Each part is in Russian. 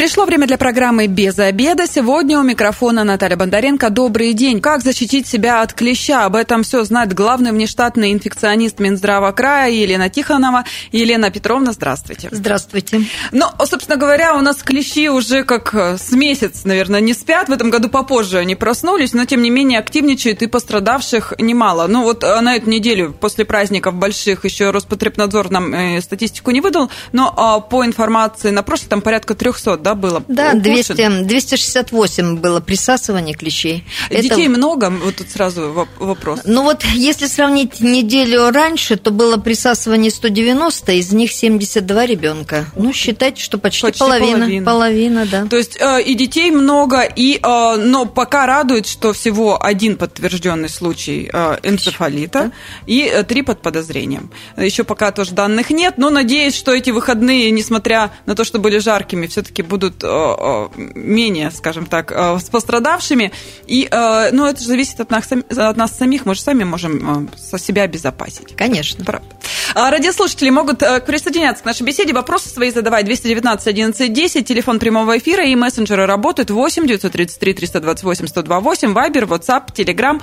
Пришло время для программы «Без обеда». Сегодня у микрофона Наталья Бондаренко. Добрый день. Как защитить себя от клеща? Об этом все знает главный внештатный инфекционист Минздрава края Елена Тихонова. Елена Петровна, здравствуйте. Здравствуйте. Ну, собственно говоря, у нас клещи уже как э, с месяц, наверное, не спят. В этом году попозже они проснулись, но, тем не менее, активничают и пострадавших немало. Ну, вот э, на эту неделю после праздников больших еще Роспотребнадзор нам э, статистику не выдал, но а, по информации на прошлый там порядка 300 да, было? Да, 200, 268 было присасывание клещей. Детей Это... много? Вот тут сразу вопрос. Ну вот, если сравнить неделю раньше, то было присасывание 190, из них 72 ребенка. Ну, считайте, что почти, почти половина, половина. Половина, да. То есть э, и детей много, и, э, но пока радует, что всего один подтвержденный случай э, энцефалита да? и три под подозрением. Еще пока тоже данных нет, но надеюсь, что эти выходные, несмотря на то, что были жаркими, все-таки будут э, э, менее, скажем так, э, с пострадавшими. И, ну, это же зависит от нас, от нас самих, мы же сами можем со себя обезопасить. Конечно. Правда. А радиослушатели могут присоединяться к нашей беседе, вопросы свои задавать 219 11 10, телефон прямого эфира и мессенджеры работают 8 933 328 128, Вайбер, WhatsApp, Telegram.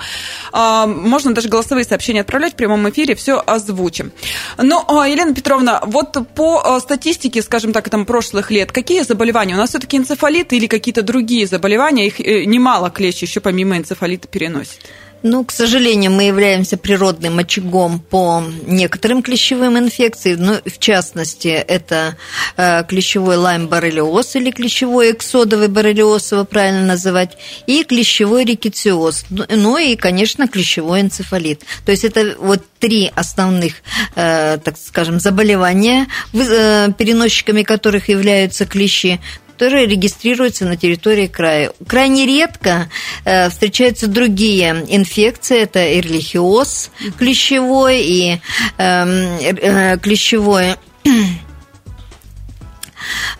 Можно даже голосовые сообщения отправлять в прямом эфире, все озвучим. Ну, Елена Петровна, вот по статистике, скажем так, там прошлых лет, какие заболевания заболевания. У нас все-таки энцефалит или какие-то другие заболевания, их э, немало клещ еще помимо энцефалита переносит. Ну, к сожалению, мы являемся природным очагом по некоторым клещевым инфекциям, ну, в частности, это э, клещевой лайм-боррелиоз или клещевой эксодовый боррелиоз, его правильно называть, и клещевой рикетиоз, ну, ну и, конечно, клещевой энцефалит. То есть это вот три основных, э, так скажем, заболевания, переносчиками которых являются клещи которые регистрируются на территории края. Крайне редко э, встречаются другие инфекции, это эрлихиоз клещевой и эм, э, клещевой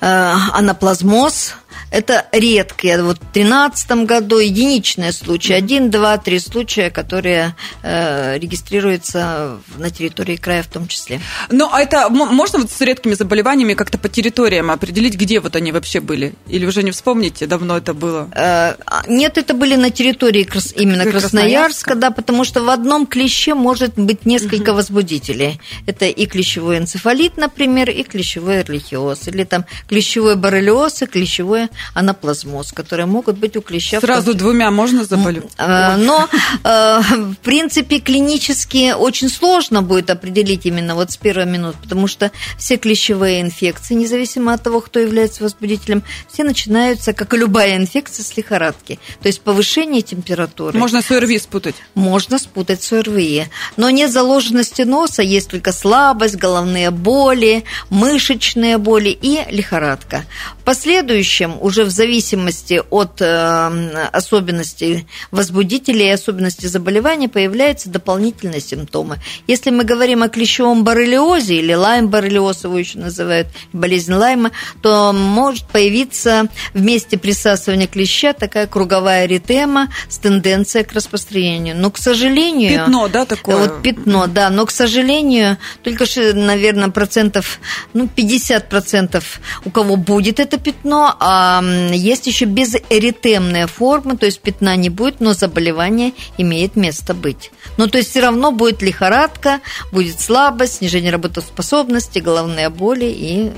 э, анаплазмоз – это редкие. Вот в 2013 году единичные случаи. Один, два, три случая, которые э, регистрируются на территории края в том числе. Ну, а это можно вот с редкими заболеваниями как-то по территориям определить, где вот они вообще были? Или уже не вспомните, давно это было? Э, а, нет, это были на территории крас... именно Красноярска, Красноярска, да, потому что в одном клеще может быть несколько угу. возбудителей. Это и клещевой энцефалит, например, и клещевой эрлихиоз, или там клещевой боррелиоз и клещевое анаплазмоз, которые могут быть у клеща. Сразу двумя можно заболеть? Э, но, э, в принципе, клинически очень сложно будет определить именно вот с первой минут, потому что все клещевые инфекции, независимо от того, кто является возбудителем, все начинаются, как и любая инфекция, с лихорадки. То есть повышение температуры. Можно с ОРВИ спутать? Можно спутать с ОРВИ. Но нет заложенности носа, есть только слабость, головные боли, мышечные боли и лихорадка. В последующем уже в зависимости от э, особенностей возбудителей и особенностей заболевания появляются дополнительные симптомы. Если мы говорим о клещевом боррелиозе или лайм-боррелиоз, его еще называют болезнь лайма, то может появиться в месте присасывания клеща такая круговая эритема с тенденцией к распространению. Но, к сожалению... Пятно, да, такое? Вот пятно, да. Но, к сожалению, только, наверное, процентов, ну, 50 процентов у кого будет это пятно, а есть еще безэритемная форма, то есть пятна не будет, но заболевание имеет место быть. Ну, то есть все равно будет лихорадка, будет слабость, снижение работоспособности, головные боли и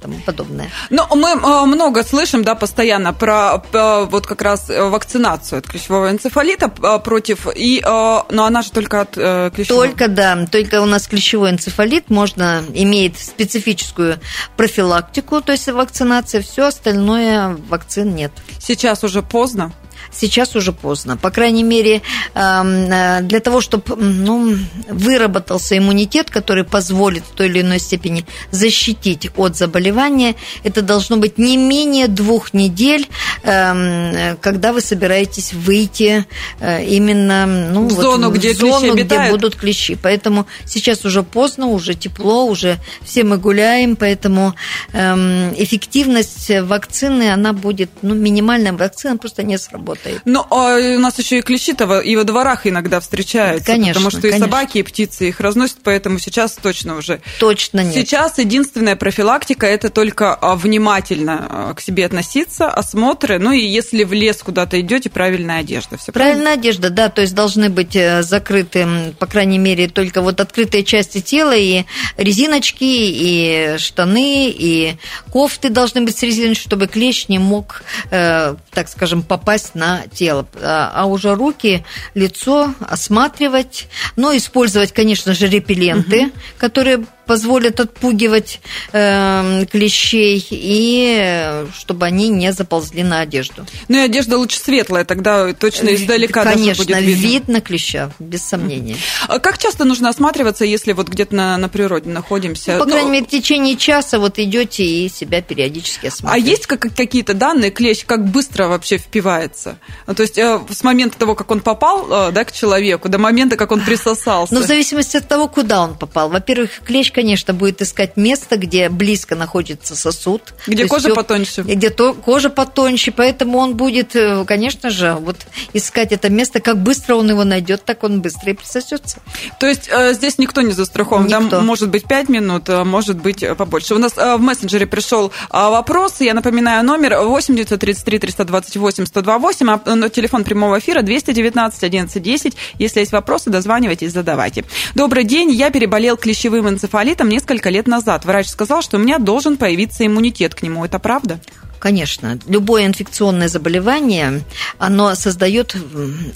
тому подобное. Ну, мы э, много слышим, да, постоянно про, про вот как раз вакцинацию от клещевого энцефалита э, против, и, э, но она же только от клещевого. Только, да, только у нас клещевой энцефалит можно, имеет специфическую профилактику, то есть вакцинация, все остальное вакцин нет. Сейчас уже поздно? Сейчас уже поздно. По крайней мере, эм, э, для того, чтобы ну, выработался иммунитет, который позволит в той или иной степени защитить от заболевания, это должно быть не менее двух недель, эм, когда вы собираетесь выйти э, именно ну, в зону, вот, где, в зону где будут клещи. Поэтому сейчас уже поздно, уже тепло, уже все мы гуляем, поэтому эм, эффективность вакцины, она будет, ну, минимальная вакцина просто не сработает работает. Ну, а у нас еще и клещи-то и во дворах иногда встречаются. Конечно, Потому что конечно. и собаки, и птицы их разносят, поэтому сейчас точно уже. Точно нет. Сейчас единственная профилактика – это только а, внимательно а, к себе относиться, осмотры, ну и если в лес куда-то идете, правильная одежда. Все Правильная одежда, да, то есть должны быть э, закрыты, по крайней мере, только вот открытые части тела, и резиночки, и штаны, и кофты должны быть с резиночкой, чтобы клещ не мог, э, так скажем, попасть на тело. А а уже руки, лицо осматривать, но использовать, конечно же, репелленты, которые позволят отпугивать э, клещей, и э, чтобы они не заползли на одежду. Ну и одежда лучше светлая, тогда точно издалека Конечно, будет видно. видно клеща, без сомнения. А Как часто нужно осматриваться, если вот где-то на, на природе находимся? Ну, по Ну, крайней мере, в течение часа вот идете и себя периодически А осматриваете. есть как- какие-то данные, клещ, как быстро вообще впивается? Ну, то есть э, с момента того, как он попал э, да, к человеку, до момента, как он присосался. Но в зависимости от того, куда он попал. Во-первых, клещ, конечно, будет искать место, где близко находится сосуд. Где То кожа всё- потоньше. Где то, кожа потоньше, поэтому он будет, э, конечно же, вот искать это место. Как быстро он его найдет, так он быстро и присосется. То есть э, здесь никто не застрахован. Да, Никто. может быть 5 минут, э, может быть э, побольше. У нас э, в мессенджере пришел э, вопрос. Я напоминаю, номер 8 933 328 128, а э, телефон прямого эфира 219 11 10. Если есть вопросы, дозванивайтесь, задавайте. Добрый день. Я переболел клещевым энцефалитом несколько лет назад. Врач сказал, что у меня должен появиться иммунитет к нему. Это правда? Конечно, любое инфекционное заболевание, оно создает,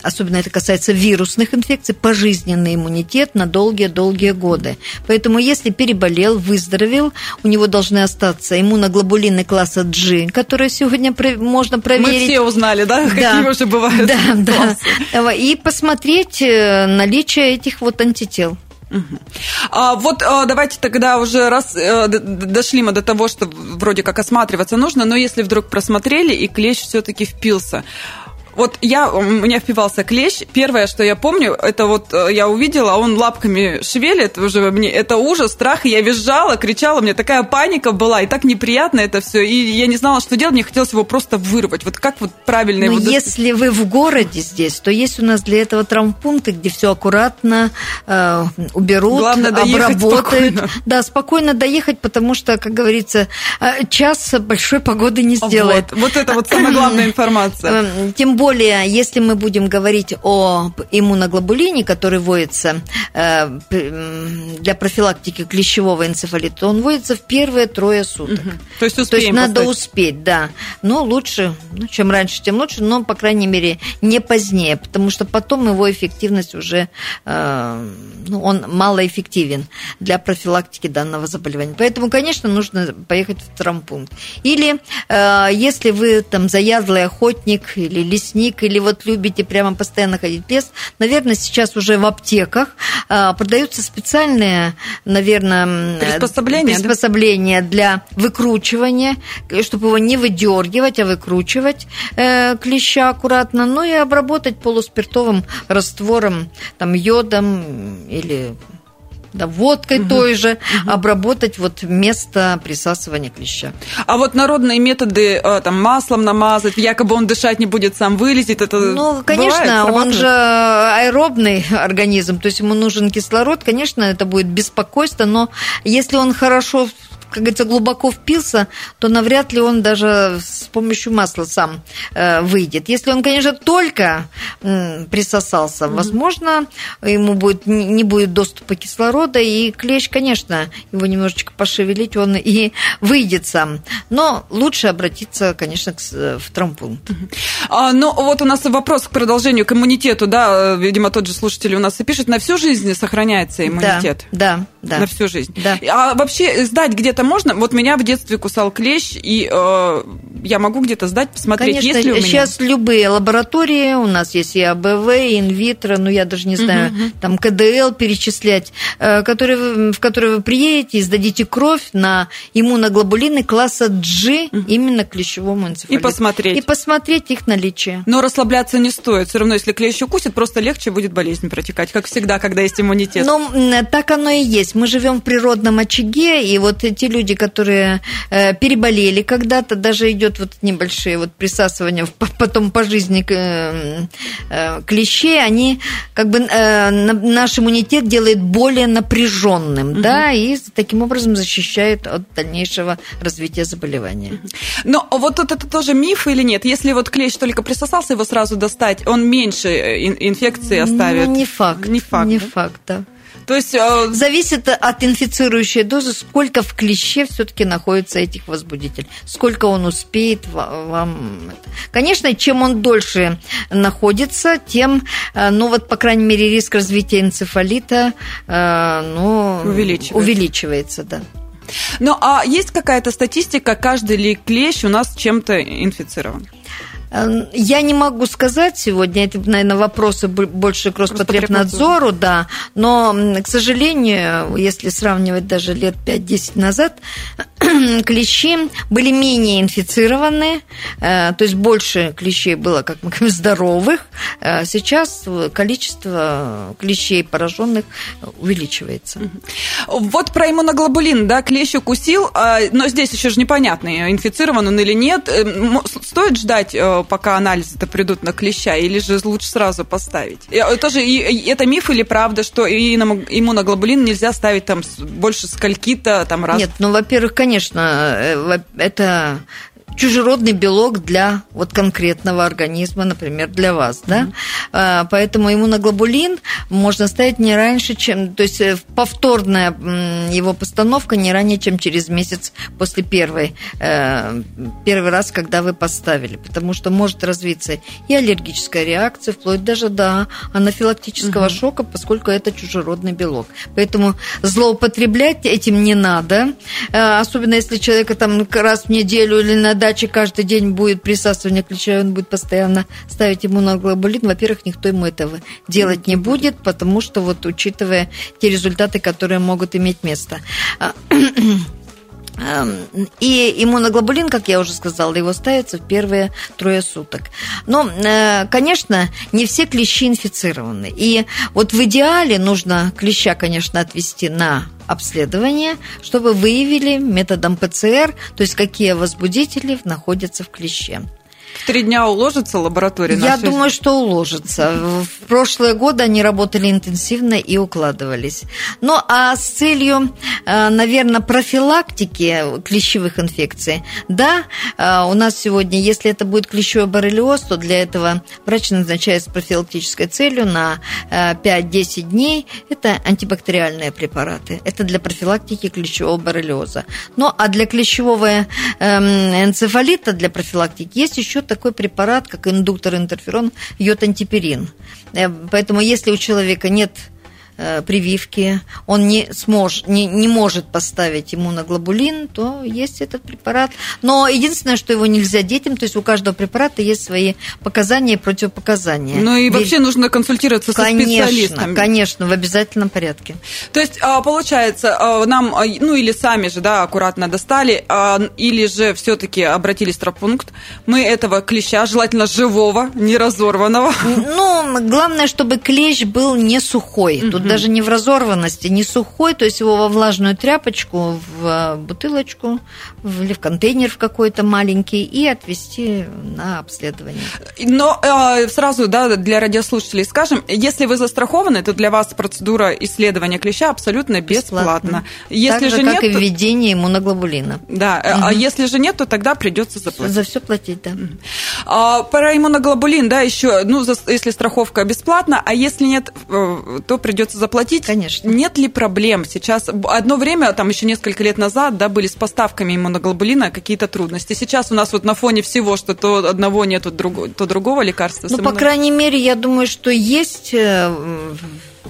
особенно это касается вирусных инфекций, пожизненный иммунитет на долгие-долгие годы. Поэтому если переболел, выздоровел, у него должны остаться иммуноглобулины класса G, которые сегодня можно проверить. Мы все узнали, да, Да. какие уже бывают Да, да. И посмотреть э, наличие этих вот антител. А вот а, давайте тогда уже раз э, дошли мы до того, что вроде как осматриваться нужно, но если вдруг просмотрели и клещ все-таки впился. Вот я, у меня впивался клещ. Первое, что я помню, это вот э, я увидела, он лапками шевелит уже мне. Это ужас, страх. И я визжала, кричала, у меня такая паника была, и так неприятно это все. И я не знала, что делать, мне хотелось его просто вырвать. Вот как вот правильно Но его... если вы в городе здесь, то есть у нас для этого травмпункты, где все аккуратно э, уберут, Главное обработают. спокойно. Да, спокойно доехать, потому что, как говорится, э, час большой погоды не сделает. Вот, вот это вот самая главная информация. Эм, Тем более, если мы будем говорить о иммуноглобулине, который вводится э, для профилактики клещевого энцефалита, он вводится в первые трое суток. То есть То есть надо поставить. успеть, да. Но лучше, ну, чем раньше, тем лучше, но, по крайней мере, не позднее, потому что потом его эффективность уже, э, ну, он малоэффективен для профилактики данного заболевания. Поэтому, конечно, нужно поехать в травмпункт. Или, э, если вы там заядлый охотник или лесник, или вот любите прямо постоянно ходить в лес, наверное, сейчас уже в аптеках э, продаются специальные, наверное, Приспособления, да? приспособления для выкручивания, чтобы его не выдергивать, а выкручивать э, клеща аккуратно, ну и обработать полуспиртовым раствором, там, йодом или да, водкой той же, обработать вот место присасывания клеща. А вот народные методы, э, там, маслом намазать, якобы он дышать не будет, сам вылезет, это Ну, конечно, бывает, он же аэробный организм, то есть ему нужен кислород, конечно, это будет беспокойство, но если он хорошо как говорится, глубоко впился, то навряд ли он даже с помощью масла сам э, выйдет. Если он, конечно, только присосался, возможно, ему будет, не будет доступа кислорода, и клещ, конечно, его немножечко пошевелить, он и выйдет сам. Но лучше обратиться, конечно, к в травмпункт. А, ну, вот у нас вопрос к продолжению, к иммунитету, да, видимо, тот же слушатель у нас и пишет, на всю жизнь сохраняется иммунитет? Да, да. На всю жизнь. Да. А вообще сдать где-то можно? Вот меня в детстве кусал клещ, и э, я могу где-то сдать, посмотреть, Конечно, есть ли у меня. сейчас любые лаборатории, у нас есть и АБВ, и инвитро, ну я даже не знаю, там КДЛ перечислять, э, которые, в которые вы приедете и сдадите кровь на иммуноглобулины класса G именно клещевому энцефалиту. И посмотреть. И посмотреть их наличие. Но расслабляться не стоит. Все равно, если клещ укусит, просто легче будет болезнь протекать, как всегда, когда есть иммунитет. Но м, так оно и есть. Мы живем в природном очаге, и вот те люди, которые э, переболели когда-то, даже идет вот небольшие вот присасывания потом по жизни э, э, клещей, они как бы э, наш иммунитет делает более напряженным, угу. да, и таким образом защищает от дальнейшего развития заболевания. Но вот это тоже миф или нет? Если вот клещ только присосался, его сразу достать, он меньше инфекции оставит? Ну, не факт. Не факт. Не факт, да. То есть э... зависит от инфицирующей дозы, сколько в клеще все-таки находится этих возбудителей, сколько он успеет вам. Конечно, чем он дольше находится, тем, э, ну вот по крайней мере риск развития энцефалита, э, ну увеличивается, увеличивается, да. Ну а есть какая-то статистика, каждый ли клещ у нас чем-то инфицирован? Эм, я не могу сказать сегодня, это, наверное, вопросы больше к Роспотребнадзору, да, но, к сожалению, если сравнивать даже лет 5-10 назад, клещи были менее инфицированы, э, то есть больше клещей было, как мы говорим, здоровых. Э, сейчас количество клещей пораженных увеличивается. Вот про иммуноглобулин, да, клещ укусил, а, но здесь еще же непонятно, инфицирован он или нет. Э, стоит ждать пока анализы-то придут на клеща, или же лучше сразу поставить? Тоже это миф или правда, что иммуноглобулин нельзя ставить там больше скольки-то там раз? Нет, ну, во-первых, конечно, э, это чужеродный белок для вот конкретного организма, например, для вас, да? Mm-hmm. Поэтому иммуноглобулин можно ставить не раньше, чем, то есть э, повторная его постановка не ранее, чем через месяц после первой, э, первый раз, когда вы поставили, потому что может развиться и аллергическая реакция, вплоть даже до анафилактического mm-hmm. шока, поскольку это чужеродный белок. Поэтому злоупотреблять этим не надо, э, особенно если человека там раз в неделю или на даче каждый день будет присасывание клеща, он будет постоянно ставить иммуноглобулин, во-первых, никто ему этого делать не будет, потому что вот учитывая те результаты, которые могут иметь место. Эм, и иммуноглобулин, как я уже сказала, его ставится в первые трое суток. Но, э, конечно, не все клещи инфицированы. И вот в идеале нужно клеща, конечно, отвести на обследование, чтобы выявили методом ПЦР, то есть какие возбудители находятся в клеще. В три дня уложится лаборатория? Я думаю, что уложится. В прошлые годы они работали интенсивно и укладывались. Ну, а с целью, э, наверное, профилактики клещевых инфекций, да, э, у нас сегодня, если это будет клещевой боррелиоз, то для этого врач назначает с профилактической целью на 5-10 э, дней. Это антибактериальные препараты. Это для профилактики клещевого боррелиоза. Ну, а для клещевого эм, энцефалита, для профилактики, есть еще такой препарат, как индуктор интерферон, йод-антиперин. Э, поэтому если у человека нет Э, прививки, он не, смож, не, не может поставить иммуноглобулин, то есть этот препарат. Но единственное, что его нельзя детям, то есть у каждого препарата есть свои показания и противопоказания. Ну и вообще Ведь... нужно консультироваться конечно, со специалистом. Конечно, в обязательном порядке. То есть, а, получается, а, нам, а, ну или сами же, да, аккуратно достали, или же все-таки обратились в травмпункт, мы этого клеща, желательно живого, не разорванного. Ну, главное, чтобы клещ был не сухой. Тут Тут даже не в разорванности, не сухой, то есть его во влажную тряпочку, в э, бутылочку или в контейнер в какой-то маленький и отвезти на обследование. Но э, сразу, да, для радиослушателей скажем, если вы застрахованы, то для вас процедура исследования клеща абсолютно бесплатна. Бесплатно. Если так же, же как нет, и введение иммуноглобулина. Да, угу. а если же нет, то тогда придется заплатить. За все платить, да. А, про иммуноглобулин, да, еще, ну, если страховка бесплатна, а если нет, то придется придется заплатить. Конечно. Нет ли проблем сейчас? Одно время, там еще несколько лет назад, да, были с поставками иммуноглобулина какие-то трудности. Сейчас у нас вот на фоне всего, что то одного нет, то другого, то другого лекарства. Ну, по крайней мере, я думаю, что есть э,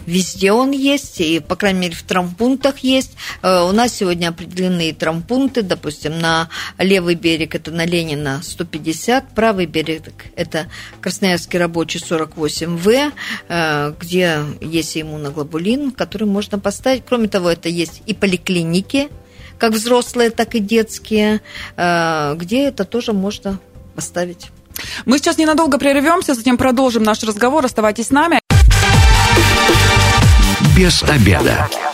Везде он есть, и, по крайней мере, в травмпунктах есть. Э, у нас сегодня определены травмпункты, допустим, на левый берег это на Ленина 150, правый берег это Красноярский рабочий 48В, э, где есть иммуноглобулин, который можно поставить. Кроме того, это есть и поликлиники, как взрослые, так и детские, э, где это тоже можно поставить. Мы сейчас ненадолго прервемся, затем продолжим наш разговор. Оставайтесь с нами без обеда.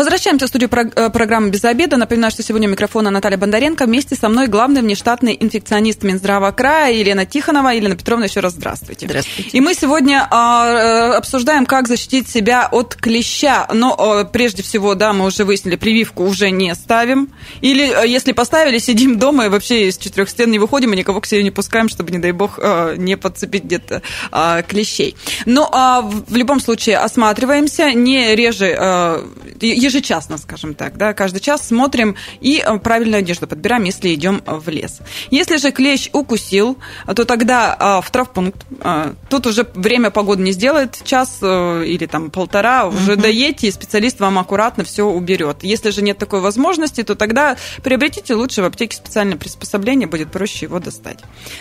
Возвращаемся в студию э, программы «Без обеда». Напоминаю, что сегодня у микрофона Наталья Бондаренко. Вместе со мной главный внештатный инфекционист Минздрава края Елена Тихонова. Елена Петровна, еще раз здравствуйте. Здравствуйте. И мы сегодня а, э, обсуждаем, как защитить себя от клеща. Но а, прежде всего, да, мы уже выяснили, прививку уже не ставим. Или если поставили, сидим дома и вообще из четырех стен не выходим и никого к себе не пускаем, чтобы, не дай бог, не подцепить где-то а, клещей. Но а, в любом случае осматриваемся, не реже... А, ежечасно, скажем так, да, каждый час смотрим и э, правильную одежду подбираем, если идем в лес. Если же клещ укусил, то тогда э, в травпункт. Э, тут уже время погоды не сделает, час или там полтора, уже доедете, и специалист вам аккуратно все уберет. Если же нет такой возможности, то тогда приобретите лучше в аптеке специальное приспособление, будет проще его достать.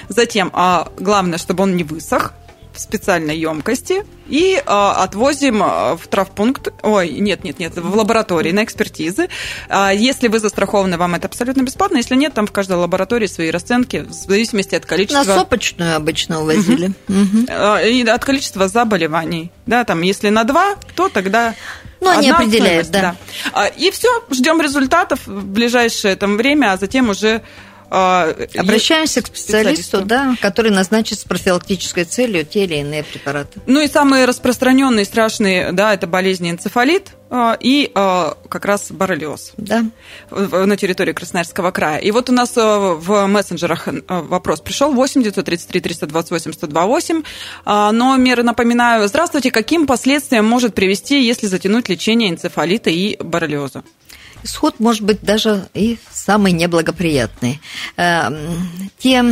Затем, главное, чтобы он не высох, в специальной емкости и э, отвозим а, в травпункт, ой, нет, нет, нет, в лаборатории на экспертизы. Э, если вы застрахованы, вам это абсолютно бесплатно. Если нет, там в каждой лаборатории свои расценки в зависимости от количества. На сопочную обычно увозили. Угу. И от количества заболеваний. Да, там, если на два, то тогда ну, они определяют, да. да. И все, ждем результатов в ближайшее там время, а затем уже а, Обращаемся к специалисту, специалисту, да, который назначит с профилактической целью те или иные препараты. Ну и самые распространенные страшные, да, это болезни энцефалит а, и а, как раз боррелиоз да. на территории Красноярского края. И вот у нас в мессенджерах вопрос пришел 8 933 328 128. Номер, напоминаю, здравствуйте, каким последствиям может привести, если затянуть лечение энцефалита и боррелиоза? Исход может быть даже и самый неблагоприятный. Эм, Те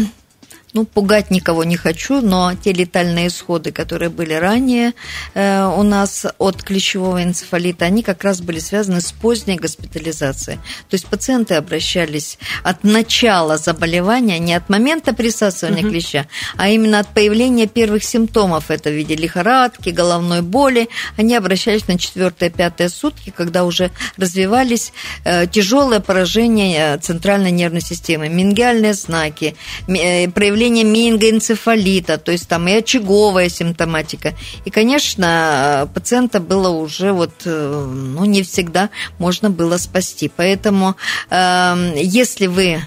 ну, пугать никого не хочу, но те летальные исходы, которые были ранее э, у нас от клещевого энцефалита, они как раз были связаны с поздней госпитализацией. То есть пациенты обращались от начала заболевания, не от момента присасывания угу. клеща, а именно от появления первых симптомов, это в виде лихорадки, головной боли. Они обращались на четвертые-пятые сутки, когда уже развивались э, тяжелые поражения центральной нервной системы, мингиальные знаки, э, проявление появление менингоэнцефалита, то есть там и очаговая симптоматика. И, конечно, пациента было уже вот, э, ну, не всегда можно было спасти. Поэтому, э, если вы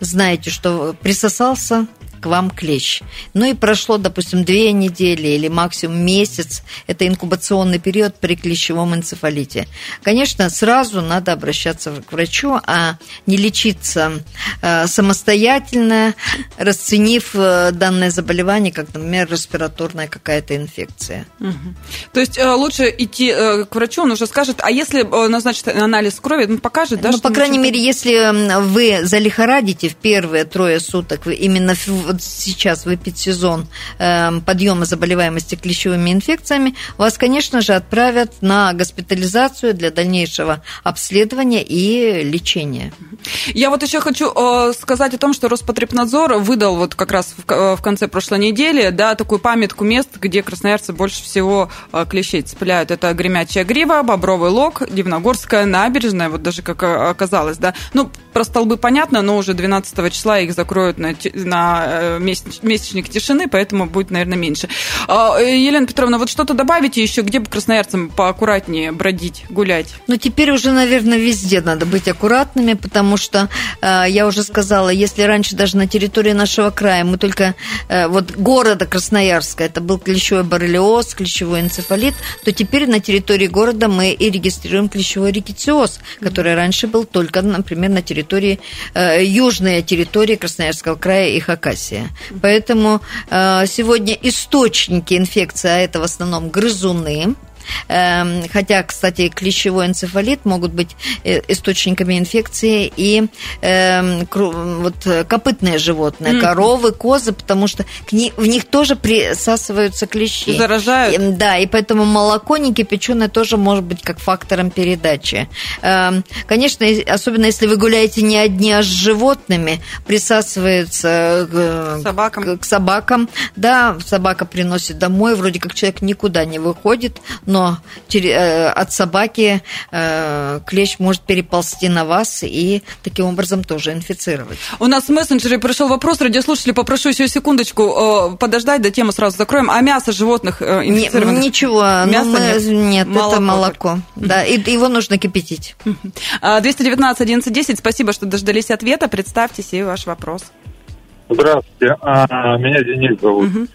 знаете, что присосался к вам клещ. Ну и прошло, допустим, две недели или максимум месяц, это инкубационный период при клещевом энцефалите. Конечно, сразу надо обращаться к врачу, а не лечиться э, самостоятельно, расценив э, данное заболевание как, например, респираторная какая-то инфекция. Угу. То есть э, лучше идти к врачу, он уже скажет, а если назначит анализ крови, он покажет, да? Ну, по крайней мере, если вы залихорадите в первые трое суток, вы именно вот сейчас в эпидсезон эм, подъема заболеваемости клещевыми инфекциями, вас, конечно же, отправят на госпитализацию для дальнейшего обследования и лечения. Я вот еще хочу э, сказать о том, что Роспотребнадзор выдал вот как раз в конце прошлой недели да, такую памятку мест, где красноярцы больше всего э, клещей цепляют. Это Гремячая Грива, Бобровый Лог, Дивногорская набережная, вот даже как оказалось. Да. Ну, про столбы понятно, но уже 12 числа их закроют на, на э, месячник тишины, поэтому будет, наверное, меньше. А, Елена Петровна, вот что-то добавите еще, где бы красноярцам поаккуратнее бродить, гулять? Ну, теперь уже, наверное, везде надо быть аккуратными, потому что, э, я уже сказала, если раньше даже на территории нашего края мы только, э, вот города Красноярска, это был клещевой боррелиоз, клещевой энцефалит, то теперь на территории города мы и регистрируем клещевой рикетиоз, который раньше был только, например, на территории, э, южной территории Красноярского края и Хакасия. Поэтому э, сегодня источники инфекции, а это в основном грызуны, хотя, кстати, клещевой энцефалит могут быть э, источниками инфекции и эм, вот копытные животные, коровы, козы, потому что в них тоже присасываются клещи. Заражают. Да, и поэтому молоко не кипяченое тоже может быть как фактором передачи. Эм, конечно, особенно если вы гуляете не одни, а с животными, присасывается к собакам. К собакам. Да, собака приносит домой, вроде как человек никуда не выходит, но от собаки клещ может переползти на вас и таким образом тоже инфицировать. У нас в мессенджере пришел вопрос, радиослушатели, попрошу еще секундочку подождать, до темы сразу закроем. А мясо животных инфицированных? Ничего, мясо мы, нет, нет молоко это молоко. Да, и его нужно кипятить. 219 11 10, спасибо, что дождались ответа. Представьтесь и ваш вопрос. Здравствуйте, а, меня Денис зовут. Угу.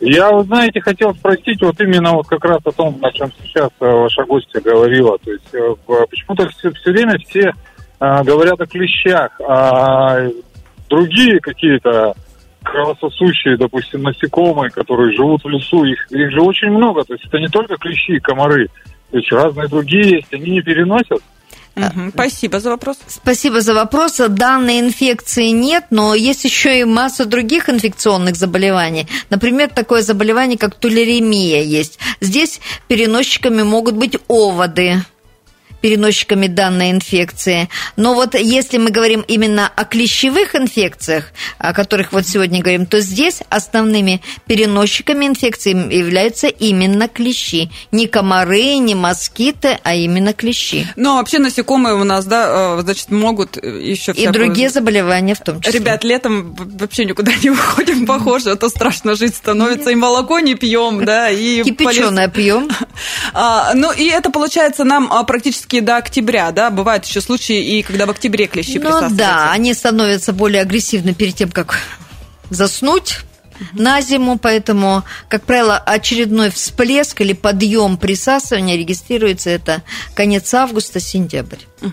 Я, знаете, хотел спросить вот именно вот как раз о том, о чем сейчас э, ваша гостья говорила. То есть э, почему-то все, все время все а, говорят о клещах, а другие какие-то кровососущие, допустим, насекомые, которые живут в лесу, их, их же очень много. То есть это не только клещи и комары, то есть разные другие есть, они не переносят. Угу. Спасибо за вопрос. Спасибо за вопрос. Данной инфекции нет, но есть еще и масса других инфекционных заболеваний. Например, такое заболевание, как тулеремия есть. Здесь переносчиками могут быть оводы переносчиками данной инфекции. Но вот если мы говорим именно о клещевых инфекциях, о которых вот сегодня говорим, то здесь основными переносчиками инфекции являются именно клещи. Не комары, не москиты, а именно клещи. Но ну, вообще насекомые у нас, да, э, значит, могут еще всякую... И другие заболевания в том числе. Ребят, летом вообще никуда не выходим, похоже, а то страшно жить становится. И молоко не пьем, да, и... Кипяченое пьем. А, ну, и это, получается, нам а, практически практически до октября, да? Бывают еще случаи, и когда в октябре клещи ну, да, они становятся более агрессивны перед тем, как заснуть на зиму, поэтому, как правило, очередной всплеск или подъем присасывания регистрируется это конец августа, сентябрь. А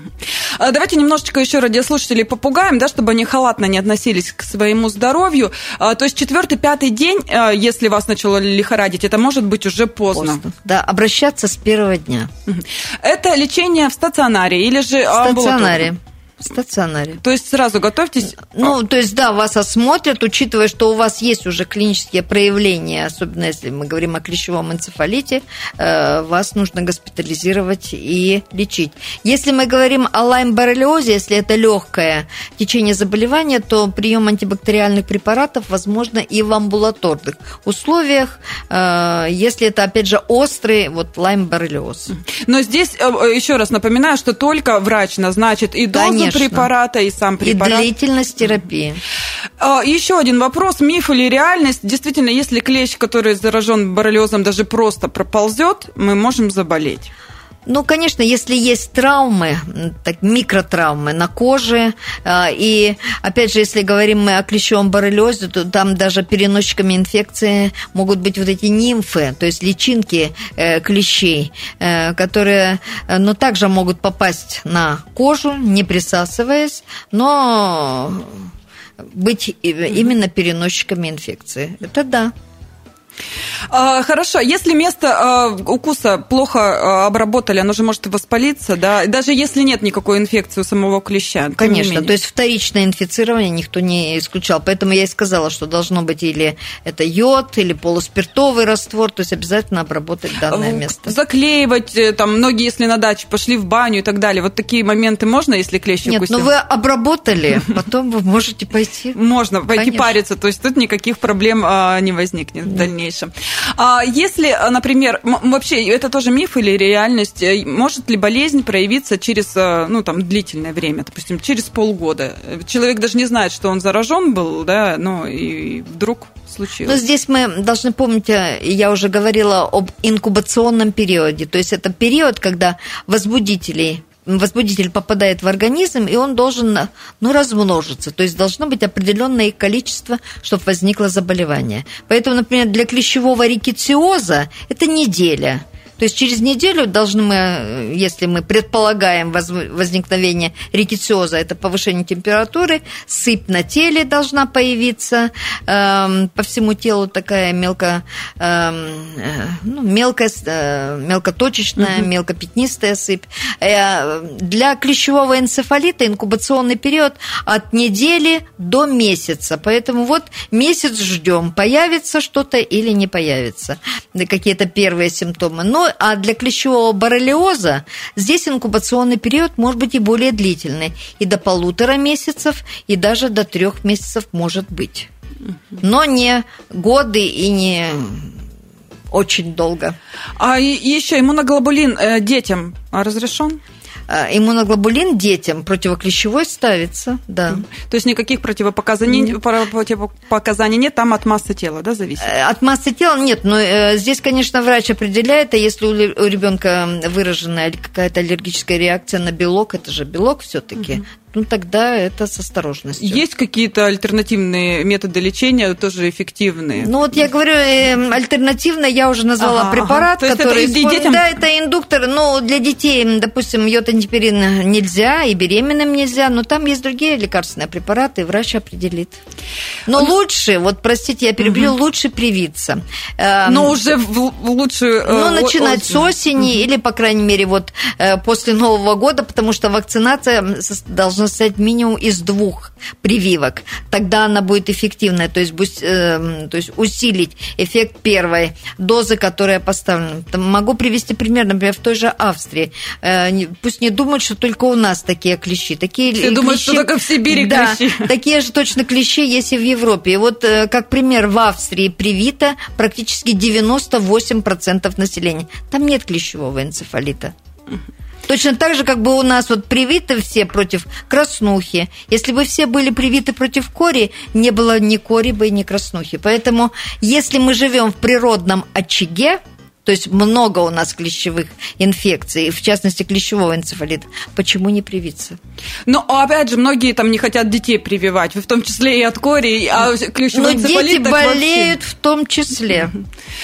давайте немножечко еще радиослушателей попугаем, да, чтобы они халатно не относились к своему здоровью. А, то есть четвертый, пятый день, а, если вас начало лихорадить, это может быть уже поздно. поздно. Да, обращаться с первого дня. Это лечение в стационаре или же в стационаре. В стационаре. То есть сразу готовьтесь? Ну, то есть, да, вас осмотрят, учитывая, что у вас есть уже клинические проявления, особенно если мы говорим о клещевом энцефалите, э, вас нужно госпитализировать и лечить. Если мы говорим о лайм-боррелиозе, если это легкое течение заболевания, то прием антибактериальных препаратов возможно и в амбулаторных условиях, э, если это, опять же, острый вот лайм-боррелиоз. Но здесь э, еще раз напоминаю, что только врач назначит и дозу Конечно препарата и сам препарат. И длительность терапии. А, еще один вопрос. Миф или реальность? Действительно, если клещ, который заражен боррелиозом, даже просто проползет, мы можем заболеть. Ну, конечно, если есть травмы, так, микротравмы на коже, а, и, опять же, если говорим мы о клещевом боррелиозе, то там даже переносчиками инфекции могут быть вот эти нимфы, то есть личинки э, клещей, э, которые, э, но также могут попасть на кожу, не присасываясь, но быть именно переносчиками инфекции. Это да. А, хорошо, если место а, укуса плохо а, обработали, оно же может воспалиться, да, даже если нет никакой инфекции у самого клеща. Конечно, то есть вторичное инфицирование никто не исключал, поэтому я и сказала, что должно быть или это йод, или полуспиртовый раствор, то есть обязательно обработать данное место. Заклеивать, э, там, многие, если на даче пошли в баню и так далее, вот такие моменты можно, если клещ Нет, укусил? ну вы обработали, потом вы можете пойти. Можно пойти париться, то есть тут никаких проблем не возникнет в дальнейшем дальнейшем. А если, например, вообще это тоже миф или реальность, э, может ли болезнь проявиться через, э, ну, там, длительное время, допустим, через полгода? Человек даже не знает, что он заражен был, да, ну, и вдруг случилось. Но здесь мы должны помнить, э, я уже говорила об инкубационном периоде, то есть это период, когда возбудителей возбудитель попадает в организм, и он должен ну, размножиться. То есть должно быть определенное количество, чтобы возникло заболевание. Поэтому, например, для клещевого рикетиоза это неделя – то есть через неделю должны мы, если мы предполагаем возникновение рикетиоза, это повышение температуры, сыпь на теле должна появиться, эм, по всему телу такая мелко, эм, э, ну, мелкая, э, мелкоточечная, угу. мелкопятнистая сыпь. Э, для клещевого энцефалита инкубационный период от недели до месяца, поэтому вот месяц ждем, появится что-то или не появится, какие-то первые симптомы. Но а для клещевого боррелиоза здесь инкубационный период может быть и более длительный, и до полутора месяцев, и даже до трех месяцев может быть. Но не годы и не очень долго. А еще иммуноглобулин э, детям разрешен? Э, иммуноглобулин детям противоклещевой ставится, да. То есть никаких противопоказаний, нет. противопоказаний нет, там от массы тела, да, зависит? Э, от массы тела нет, но э, здесь, конечно, врач определяет, а если у ребенка выраженная какая-то аллергическая реакция на белок, это же белок все-таки, угу ну тогда это с осторожностью. Есть какие-то альтернативные методы лечения, тоже эффективные? Ну вот я говорю, э, альтернативно я уже назвала ага, препарат, ага. который... это детям... Да, это индуктор, но для детей, допустим, йотантиперин нельзя, и беременным нельзя, но там есть другие лекарственные препараты, и врач определит. Но Он... лучше, вот простите, я перебью, угу. лучше привиться. Эм, но уже в лучшую... Э, ну, начинать с осени, угу. или, по крайней мере, вот э, после Нового года, потому что вакцинация должна должно состоять минимум из двух прививок. Тогда она будет эффективная, то есть, э, то есть усилить эффект первой дозы, которая поставлена. Могу привести пример, например, в той же Австрии. Э, пусть не думают, что только у нас такие клещи. Такие Все клещи, думают, что только в Сибири да, клещи. такие же точно клещи есть и в Европе. И вот, э, как пример, в Австрии привито практически 98% населения. Там нет клещевого энцефалита. Точно так же, как бы у нас вот привиты все против краснухи. Если бы все были привиты против кори, не было ни кори бы ни краснухи. Поэтому, если мы живем в природном очаге, то есть много у нас клещевых инфекций, в частности клещевого энцефалита. Почему не привиться? Ну, а опять же, многие там не хотят детей прививать, в том числе и от кори, а клещевой Но энцефалит дети болеют вообще. в том числе.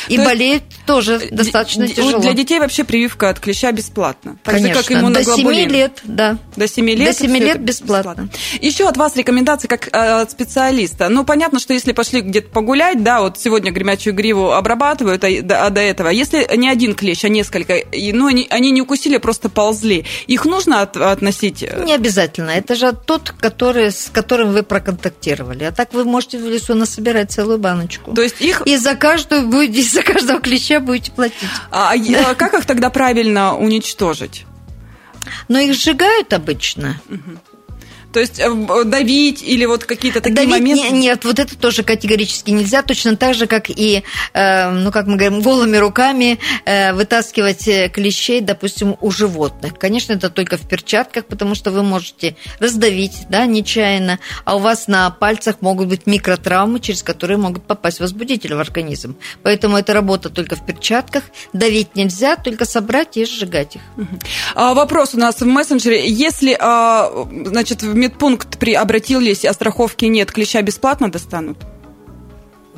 И то болеют тоже достаточно тяжело. Для детей вообще прививка от клеща бесплатна. Конечно. как До 7 лет, да. До 7 лет? До 7 лет бесплатно. бесплатно. Еще от вас рекомендации как э, от специалиста. Ну, понятно, что если пошли где-то погулять, да, вот сегодня гремячую гриву обрабатывают, а, а до этого, если не один клещ, а несколько, и, ну, они, они не укусили, просто ползли, их нужно от, относить? Э? Не обязательно. Это же тот, который, с которым вы проконтактировали. А так вы можете в лесу насобирать целую баночку. То есть их... И за каждую будете, за каждого клеща будете платить. А, а как их тогда правильно уничтожить? Но их сжигают обычно. Угу. То есть э, давить или вот какие-то такие давить моменты? Не, нет, вот это тоже категорически нельзя. Точно так же, как и, э, ну, как мы говорим, голыми руками э, вытаскивать э, клещей, допустим, у животных. Конечно, это только в перчатках, потому что вы можете раздавить, да, нечаянно, а у вас на пальцах могут быть микротравмы, через которые могут попасть возбудители в организм. Поэтому это работа только в перчатках. Давить нельзя, только собрать и сжигать их. А, вопрос у нас в мессенджере. Если, а, значит, в медпункт при обратились, а страховки нет, клеща бесплатно достанут?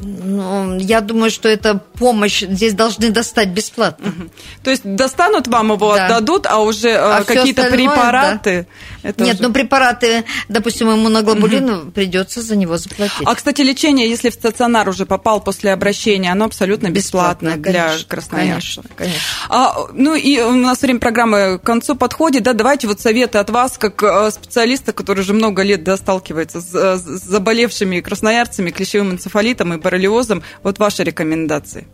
Ну, я думаю, что это помощь здесь должны достать бесплатно. Угу. То есть достанут вам его, да. отдадут, а уже э, а какие-то препараты. Да. Это Нет, уже... ну препараты, допустим, иммуноглобулину угу. придется за него заплатить. А кстати, лечение, если в стационар уже попал после обращения, оно абсолютно бесплатно, бесплатно для конечно, красноярцев. Конечно, конечно. А, ну и у нас время программы к концу подходит, да, давайте вот советы от вас, как э, специалиста, который уже много лет да, сталкивается с, с заболевшими красноярцами, клещевым энцефалитом и боррелиозом. Вот ваши рекомендации.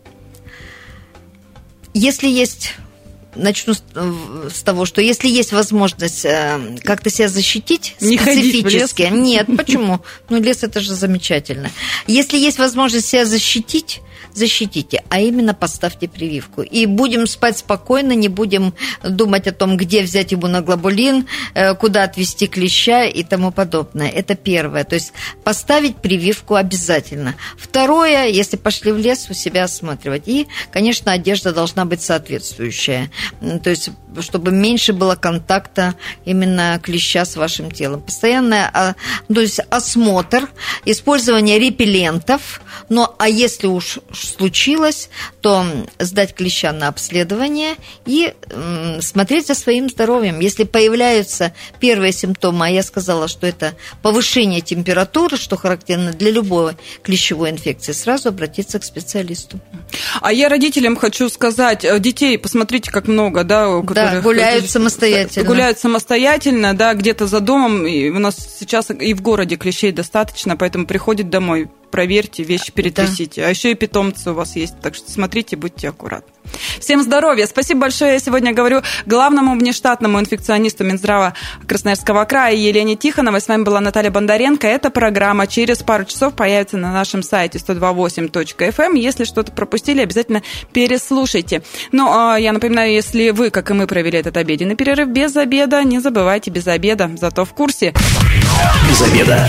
Если есть начну с того, что если есть возможность э, как-то себя защитить не специфически, нет, почему? Ну лес это же замечательно. Если есть возможность себя защитить, защитите, а именно поставьте прививку. И будем спать спокойно, не будем думать о том, где взять иммуноглобулин, э, куда отвести клеща и тому подобное. Это первое. То есть поставить прививку обязательно. Второе, если пошли в лес, у себя осматривать. И, конечно, одежда должна быть соответствующая. То есть чтобы меньше было контакта именно клеща с вашим телом. Постоянное а, то есть осмотр, использование репеллентов, но а если уж случилось, то сдать клеща на обследование и смотреть за своим здоровьем. Если появляются первые симптомы, а я сказала, что это повышение температуры, что характерно для любой клещевой инфекции, сразу обратиться к специалисту. А я родителям хочу сказать, э, детей, посмотрите, как много, да, да гуляют самостоятельно. Гуляют самостоятельно, да, где-то за домом. И у нас сейчас и в городе клещей достаточно, поэтому приходит домой проверьте, вещи перетрясите. Да. А еще и питомцы у вас есть, так что смотрите, будьте аккуратны. Всем здоровья. Спасибо большое. Я сегодня говорю главному внештатному инфекционисту Минздрава Красноярского края Елене Тихоновой. С вами была Наталья Бондаренко. Эта программа через пару часов появится на нашем сайте 128.fm. Эм. Если что-то пропустили, обязательно переслушайте. Ну, а я напоминаю, если вы, как и мы, провели этот обеденный перерыв без обеда, не забывайте без обеда, зато в курсе. Без обеда.